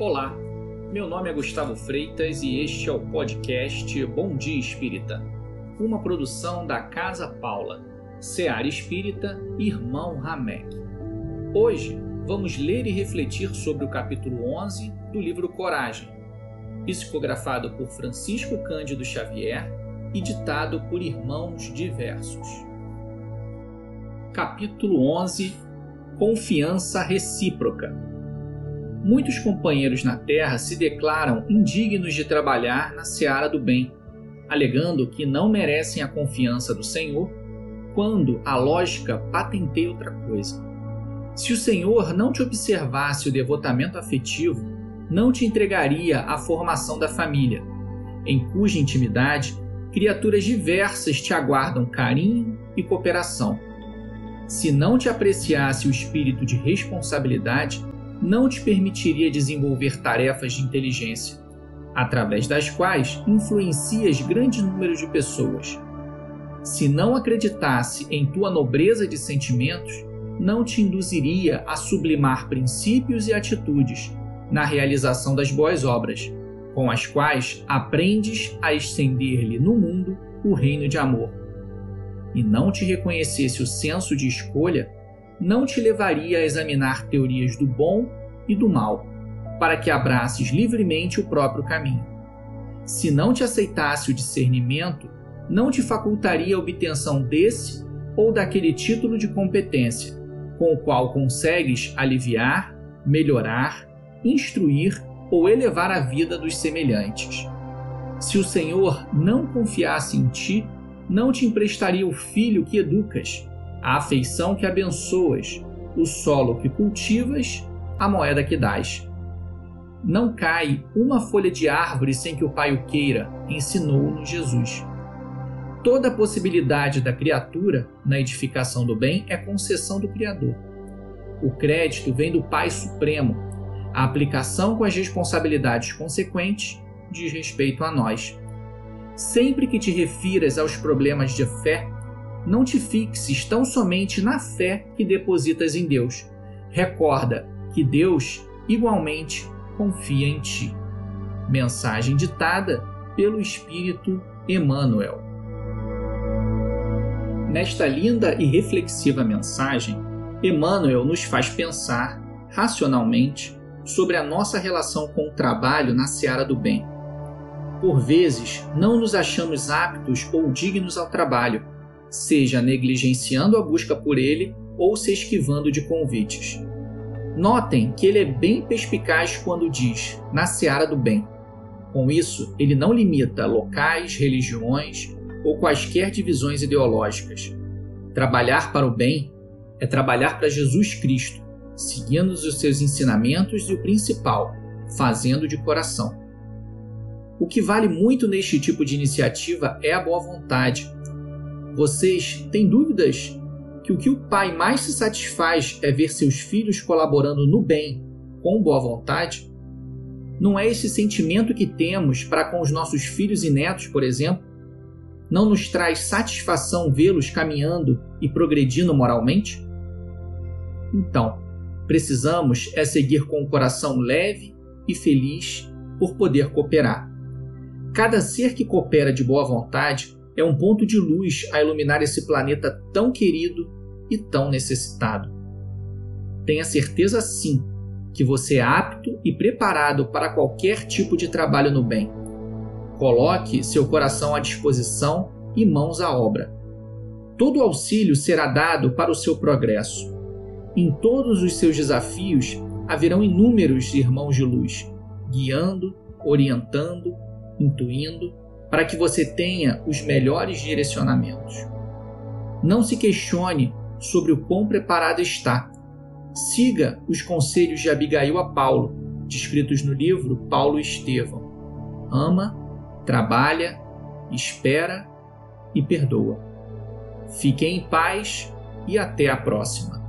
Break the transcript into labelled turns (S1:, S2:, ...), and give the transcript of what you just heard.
S1: Olá, meu nome é Gustavo Freitas e este é o podcast Bom Dia Espírita, uma produção da Casa Paula, Seara Espírita, Irmão Ramek. Hoje vamos ler e refletir sobre o capítulo 11 do livro Coragem, psicografado por Francisco Cândido Xavier e ditado por irmãos diversos. Capítulo 11 Confiança Recíproca Muitos companheiros na Terra se declaram indignos de trabalhar na seara do bem, alegando que não merecem a confiança do Senhor, quando a lógica patenteia outra coisa. Se o Senhor não te observasse o devotamento afetivo, não te entregaria a formação da família, em cuja intimidade criaturas diversas te aguardam carinho e cooperação. Se não te apreciasse o espírito de responsabilidade, não te permitiria desenvolver tarefas de inteligência, através das quais influencias grande número de pessoas. Se não acreditasse em tua nobreza de sentimentos, não te induziria a sublimar princípios e atitudes na realização das boas obras, com as quais aprendes a estender-lhe no mundo o reino de amor. E não te reconhecesse o senso de escolha, não te levaria a examinar teorias do bom e do mal, para que abraces livremente o próprio caminho. Se não te aceitasse o discernimento, não te facultaria a obtenção desse ou daquele título de competência, com o qual consegues aliviar, melhorar, instruir ou elevar a vida dos semelhantes. Se o Senhor não confiasse em ti, não te emprestaria o filho que educas, a afeição que abençoas, o solo que cultivas, a moeda que dás. Não cai uma folha de árvore sem que o Pai o queira, ensinou-nos Jesus. Toda possibilidade da criatura na edificação do bem é concessão do Criador. O crédito vem do Pai Supremo. A aplicação com as responsabilidades consequentes diz respeito a nós. Sempre que te refiras aos problemas de fé, não te fixes tão somente na fé que depositas em Deus. Recorda que Deus igualmente confia em ti. Mensagem ditada pelo Espírito Emmanuel. Nesta linda e reflexiva mensagem, Emmanuel nos faz pensar racionalmente sobre a nossa relação com o trabalho na seara do bem. Por vezes, não nos achamos aptos ou dignos ao trabalho, seja negligenciando a busca por ele ou se esquivando de convites. Notem que ele é bem perspicaz quando diz na seara do bem. Com isso, ele não limita locais, religiões ou quaisquer divisões ideológicas. Trabalhar para o bem é trabalhar para Jesus Cristo, seguindo os seus ensinamentos e o principal, fazendo de coração. O que vale muito neste tipo de iniciativa é a boa vontade. Vocês têm dúvidas que o que o pai mais se satisfaz é ver seus filhos colaborando no bem, com boa vontade? Não é esse sentimento que temos para com os nossos filhos e netos, por exemplo? Não nos traz satisfação vê-los caminhando e progredindo moralmente? Então, precisamos é seguir com o coração leve e feliz por poder cooperar. Cada ser que coopera de boa vontade é um ponto de luz a iluminar esse planeta tão querido e tão necessitado. Tenha certeza sim que você é apto e preparado para qualquer tipo de trabalho no bem. Coloque seu coração à disposição e mãos à obra. Todo auxílio será dado para o seu progresso. Em todos os seus desafios haverão inúmeros irmãos de luz, guiando, orientando, intuindo para que você tenha os melhores direcionamentos. Não se questione sobre o quão preparado está. Siga os conselhos de Abigail a Paulo, descritos no livro Paulo e Estevão. Ama, trabalha, espera e perdoa. Fique em paz e até a próxima.